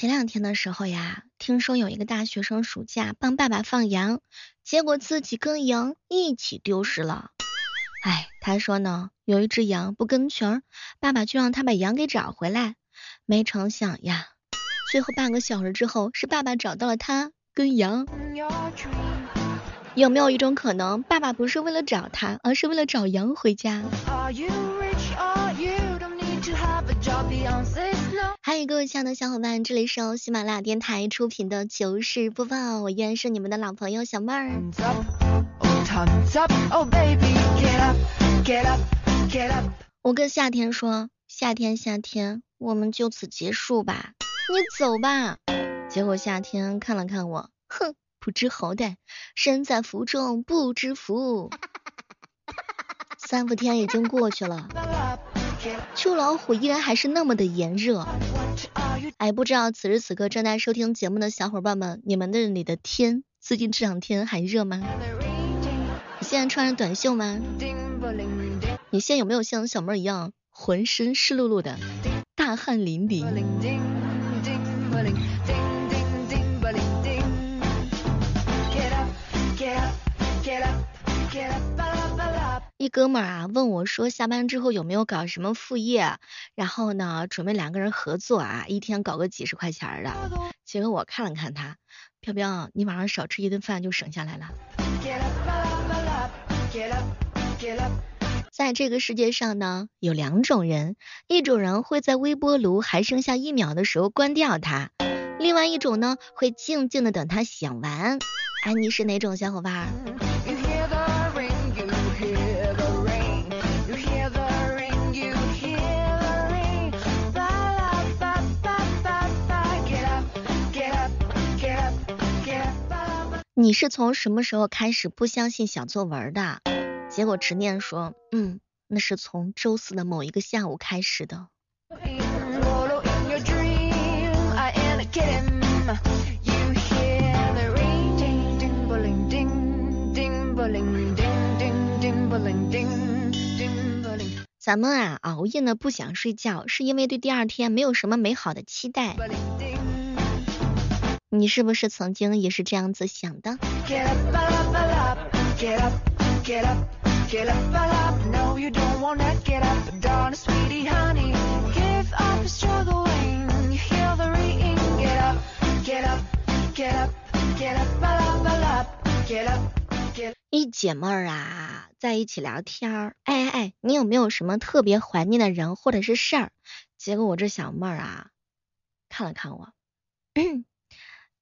前两天的时候呀，听说有一个大学生暑假帮爸爸放羊，结果自己跟羊一起丢失了。哎，他说呢，有一只羊不跟群，爸爸就让他把羊给找回来。没成想呀，最后半个小时之后，是爸爸找到了他跟羊。有没有一种可能，爸爸不是为了找他，而是为了找羊回家？有各位亲爱的小伙伴，这里是由喜马拉雅电台出品的糗事播报，我依然是你们的老朋友小妹儿。我跟夏天说，夏天夏天，我们就此结束吧，你走吧。结果夏天看了看我，哼。不知好歹，身在福中不知福。三伏天已经过去了，秋老虎依然还是那么的炎热。哎，不知道此时此刻正在收听节目的小伙伴们，你们那里的天最近这两天还热吗？你现在穿着短袖吗？你现在有没有像小妹一样浑身湿漉漉的，大汗淋漓？一哥们儿啊问我说下班之后有没有搞什么副业，然后呢准备两个人合作啊，一天搞个几十块钱的。结果我看了看他，飘飘，你晚上少吃一顿饭就省下来了。在这个世界上呢，有两种人，一种人会在微波炉还剩下一秒的时候关掉它，另外一种呢会静静的等它响完。哎，你是哪种小伙伴？你是从什么时候开始不相信小作文的？结果执念说，嗯，那是从周四的某一个下午开始的。咱们啊，熬夜呢不想睡觉，是因为对第二天没有什么美好的期待。你是不是曾经也是这样子想的？一姐妹儿啊，在一起聊天儿，哎哎哎，你有没有什么特别怀念的人或者是事儿？结果我这小妹儿啊，看了看我。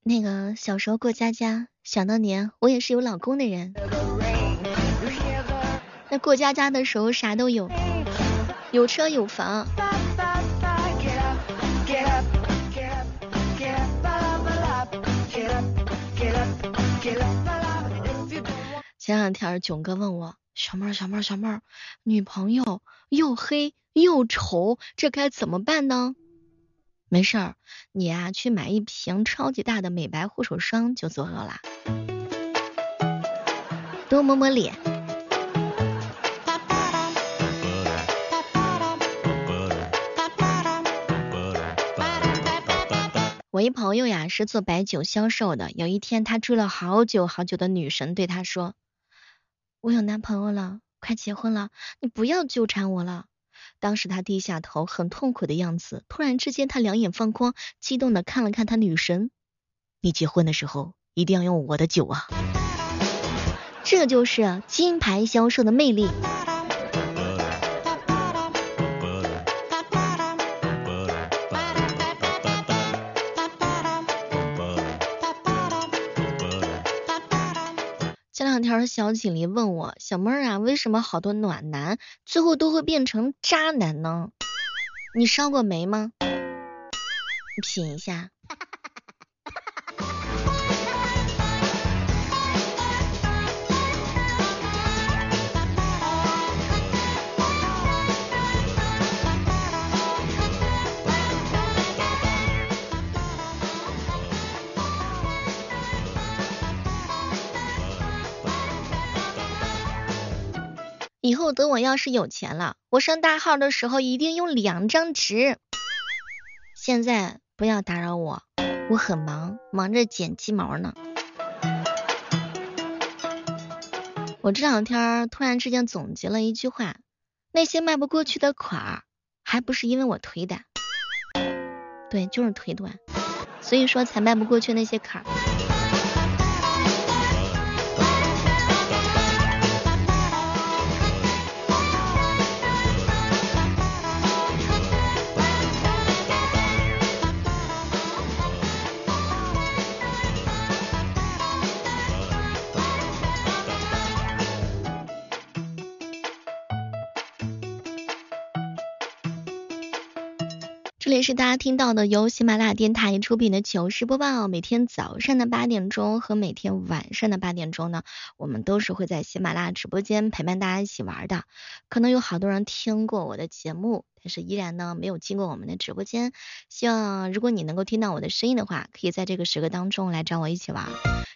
那个小时候过家家，想当年我也是有老公的人。那过家家的时候啥都有，有车有房。前两天囧哥问我，小妹儿小妹儿小妹儿，女朋友又黑又丑，这该怎么办呢？没事儿，你呀去买一瓶超级大的美白护手霜就足够啦，多抹抹脸。我一朋友呀是做白酒销售的，有一天他追了好久好久的女神对他说：“我有男朋友了，快结婚了，你不要纠缠我了。”当时他低下头，很痛苦的样子。突然之间，他两眼放光，激动的看了看他女神：“你结婚的时候一定要用我的酒啊！”这就是金牌销售的魅力。条小锦鲤问我，小妹儿啊，为什么好多暖男最后都会变成渣男呢？你烧过煤吗？你品一下。以后等我要是有钱了，我上大号的时候一定用两张纸。现在不要打扰我，我很忙，忙着剪鸡毛呢。我这两天突然之间总结了一句话：那些迈不过去的坎儿，还不是因为我腿短，对，就是腿短，所以说才迈不过去那些坎儿。这里是大家听到的由喜马拉雅电台出品的糗事播报。每天早上的八点钟和每天晚上的八点钟呢，我们都是会在喜马拉雅直播间陪伴大家一起玩的。可能有好多人听过我的节目，但是依然呢没有进过我们的直播间。希望如果你能够听到我的声音的话，可以在这个时刻当中来找我一起玩。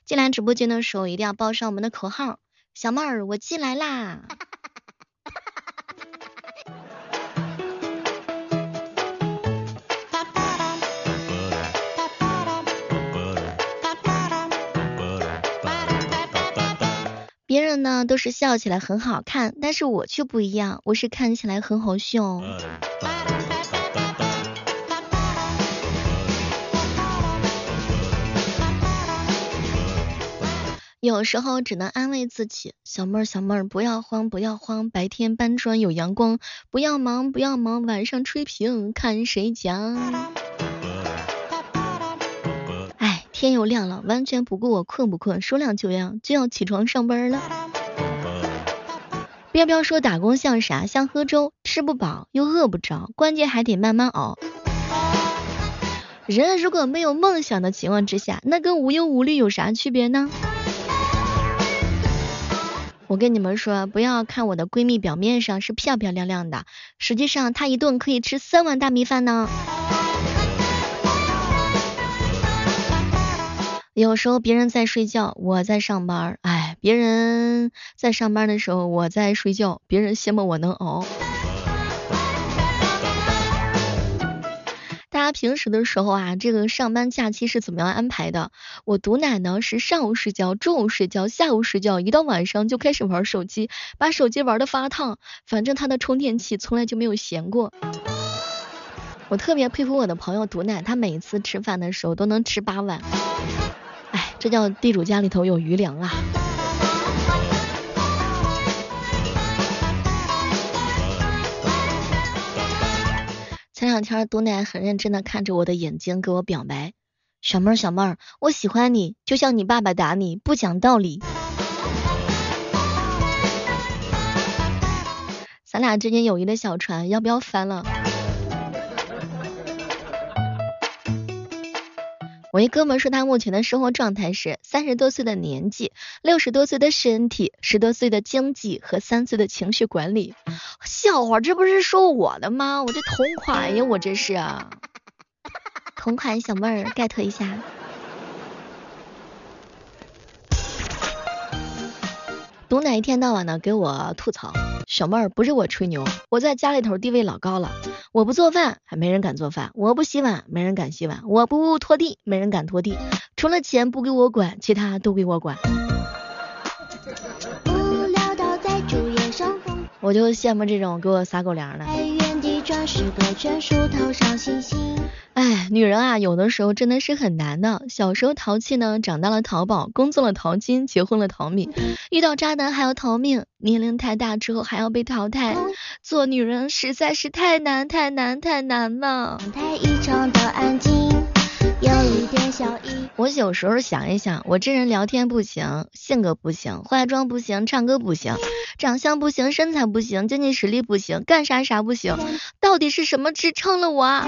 进来直播间的时候一定要报上我们的口号：小妹儿，我进来啦。呢都是笑起来很好看，但是我却不一样，我是看起来很好笑。有时候只能安慰自己，小妹儿小妹儿不要慌不要慌，白天搬砖有阳光，不要忙不要忙，晚上吹瓶看谁强。天又亮了，完全不顾我困不困，说亮就亮，就要起床上班了。彪彪说打工像啥？像喝粥，吃不饱又饿不着，关键还得慢慢熬。人如果没有梦想的情况之下，那跟无忧无虑有啥区别呢？我跟你们说，不要看我的闺蜜表面上是漂漂亮亮的，实际上她一顿可以吃三碗大米饭呢。有时候别人在睡觉，我在上班，哎，别人在上班的时候我在睡觉，别人羡慕我能熬。大家平时的时候啊，这个上班假期是怎么样安排的？我毒奶呢是上午睡觉，中午睡觉，下午睡觉，一到晚上就开始玩手机，把手机玩的发烫，反正他的充电器从来就没有闲过。我特别佩服我的朋友毒奶，他每次吃饭的时候都能吃八碗。这叫地主家里头有余粮啊！前两天毒奶很认真的看着我的眼睛，给我表白：“小妹儿，小妹儿，我喜欢你，就像你爸爸打你，不讲道理。”咱俩之间友谊的小船要不要翻了？我一哥们说，他目前的生活状态是三十多岁的年纪，六十多岁的身体，十多岁的经济和三岁的情绪管理。笑话，这不是说我的吗？我这同款呀，我这是同款小妹儿，get 一下。毒奶一天到晚的给我吐槽，小妹儿不是我吹牛，我在家里头地位老高了。我不做饭，还没人敢做饭；我不洗碗，没人敢洗碗；我不拖地，没人敢拖地。除了钱不给我管，其他都给我管。我就羡慕这种给我撒狗粮的。哎，女人啊，有的时候真的是很难的。小时候淘气呢，长大了淘宝，工作了淘金，结婚了淘米，遇到渣男还要逃命，年龄太大之后还要被淘汰。做女人实在是太难，太难，太难了。我有时候想一想，我这人聊天不行，性格不行，化妆不行，唱歌不行，长相不行，身材不行，经济实力不行，干啥啥不行，到底是什么支撑了我？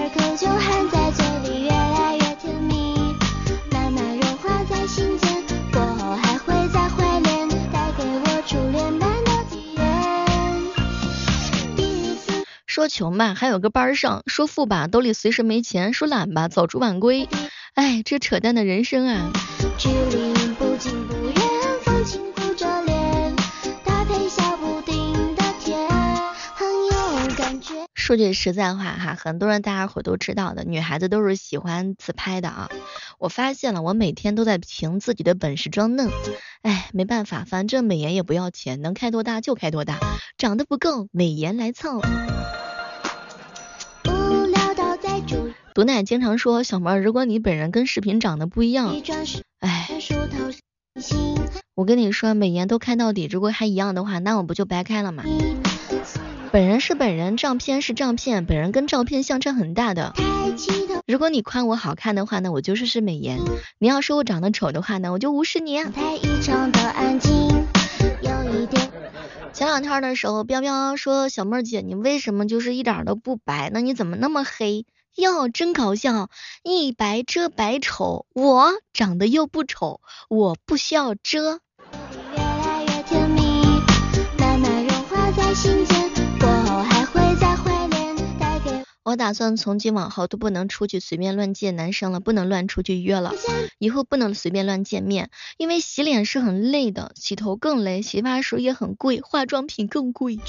说穷吧，还有个班上；说富吧，兜里随时没钱；说懒吧，早出晚归。哎，这扯淡的人生啊！说说句实在话哈，很多人大家伙都知道的，女孩子都是喜欢自拍的啊。我发现了，我每天都在凭自己的本事装嫩。哎，没办法，反正美颜也不要钱，能开多大就开多大，长得不够，美颜来凑。毒奶经常说小妹，如果你本人跟视频长得不一样，哎，我跟你说，美颜都开到底，如果还一样的话，那我不就白开了吗？本人是本人，照片是照片，本人跟照片相差很大的。如果你夸我好看的话，那我就说是美颜；你要说我长得丑的话，呢我就无视你。前两天的时候，彪彪说小妹姐，你为什么就是一点都不白？那你怎么那么黑？哟，真搞笑！一白遮百丑，我长得又不丑，我不需要遮。我打算从今往后都不能出去随便乱见男生了，不能乱出去约了，以后不能随便乱见面，因为洗脸是很累的，洗头更累，洗发水也很贵，化妆品更贵。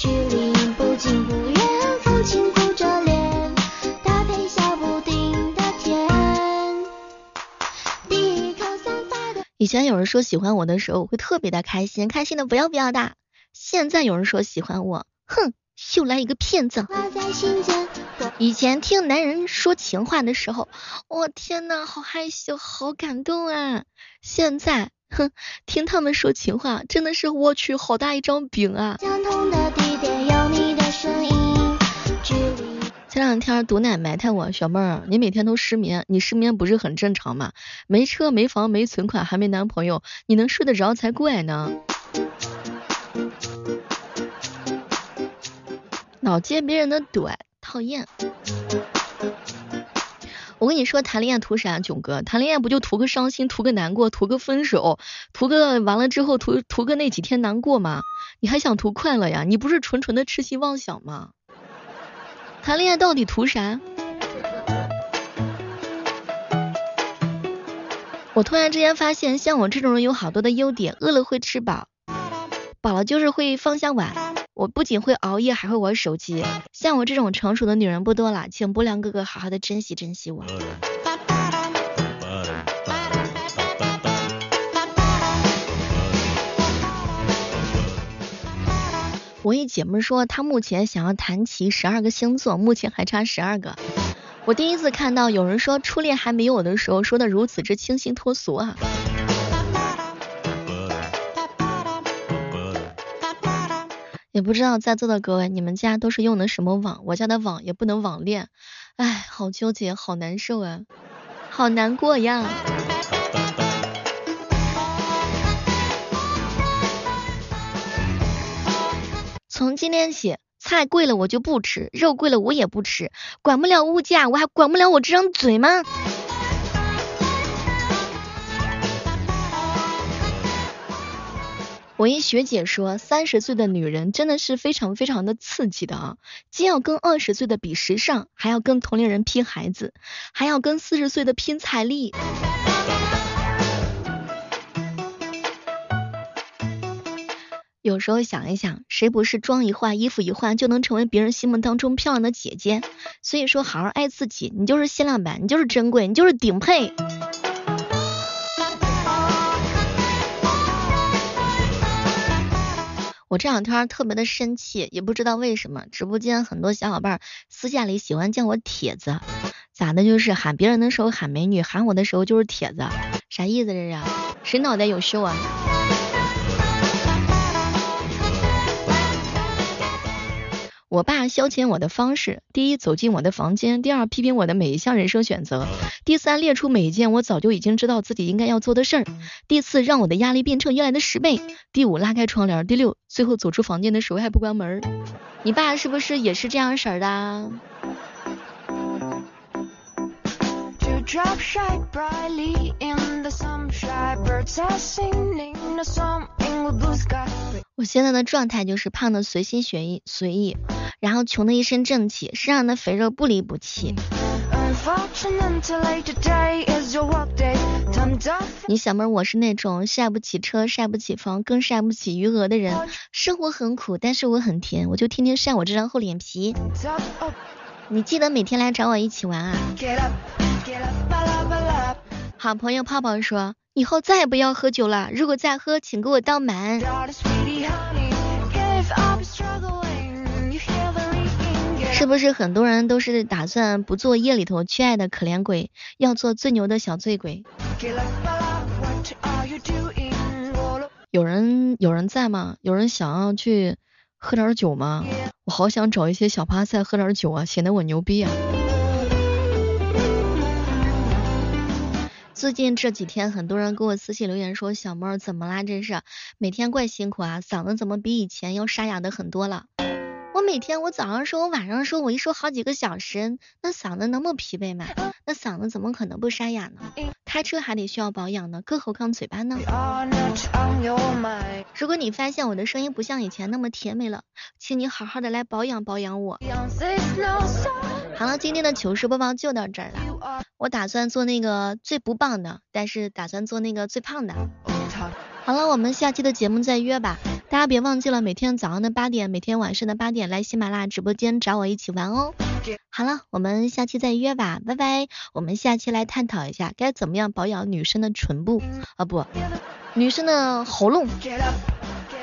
以前有人说喜欢我的时候，我会特别的开心，开心的不要不要的。现在有人说喜欢我，哼，又来一个骗子。以前听男人说情话的时候，我天呐，好害羞，好感动啊。现在，哼，听他们说情话，真的是我去，好大一张饼啊。前两天毒奶埋汰我，小妹儿，你每天都失眠，你失眠不是很正常吗？没车没房没存款还没男朋友，你能睡得着才怪呢。老接别人的短，讨厌。我跟你说，谈恋爱图啥？囧哥，谈恋爱不就图个伤心，图个难过，图个分手，图个完了之后图图个那几天难过吗？你还想图快乐呀？你不是纯纯的痴心妄想吗？谈恋爱到底图啥？我突然之间发现，像我这种人有好多的优点：饿了会吃饱，饱了就是会放下碗。我不仅会熬夜，还会玩手机。像我这种成熟的女人不多了，请不良哥哥好好的珍惜珍惜我。我一姐妹说，她目前想要谈齐十二个星座，目前还差十二个。我第一次看到有人说初恋还没有的时候，说的如此之清新脱俗啊。也不知道在座的各位，你们家都是用的什么网？我家的网也不能网恋，唉，好纠结，好难受啊，好难过呀。从今天起，菜贵了我就不吃，肉贵了我也不吃，管不了物价，我还管不了我这张嘴吗？我一学姐说，三十岁的女人真的是非常非常的刺激的啊，既要跟二十岁的比时尚，还要跟同龄人拼孩子，还要跟四十岁的拼财力。有时候想一想，谁不是妆一化，衣服一换就能成为别人心目当中漂亮的姐姐？所以说，好好爱自己，你就是限量版，你就是珍贵，你就是顶配。我这两天特别的生气，也不知道为什么，直播间很多小伙伴私下里喜欢叫我铁子，咋的？就是喊别人的时候喊美女，喊我的时候就是铁子，啥意思这是？谁脑袋有秀啊？我爸消遣我的方式：第一，走进我的房间；第二，批评我的每一项人生选择；第三，列出每一件我早就已经知道自己应该要做的事儿；第四，让我的压力变成原来的十倍；第五，拉开窗帘；第六，最后走出房间的时候还不关门。你爸是不是也是这样式儿的？我现在的状态就是胖的随心随意随意，然后穷的一身正气，身上的肥肉不离不弃。你小妹儿，我是那种晒不起车、晒不起房、更晒不起余额的人。生活很苦，但是我很甜，我就天天晒我这张厚脸皮。你记得每天来找我一起玩啊！好朋友泡泡说，以后再也不要喝酒了，如果再喝，请给我倒满。是不是很多人都是打算不做夜里头缺爱的可怜鬼，要做最牛的小醉鬼？有人有人在吗？有人想要去喝点酒吗？我好想找一些小趴菜喝点酒啊，显得我牛逼啊！最近这几天，很多人给我私信留言说，小妹儿怎么啦？这是每天怪辛苦啊，嗓子怎么比以前要沙哑的很多了？每天我早上说，我晚上说，我一说好几个小时，那嗓子能不疲惫吗？那嗓子怎么可能不沙哑呢？开车还得需要保养呢，更何况嘴巴呢？如果你发现我的声音不像以前那么甜美了，请你好好的来保养保养我。好了，今天的糗事播报就到这儿了。我打算做那个最不棒的，但是打算做那个最胖的。好了，我们下期的节目再约吧。大家别忘记了每天早上的八点，每天晚上的八点来喜马拉雅直播间找我一起玩哦。好了，我们下期再约吧，拜拜。我们下期来探讨一下该怎么样保养女生的唇部啊不，女生的喉咙。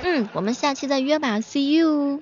嗯，我们下期再约吧，See you。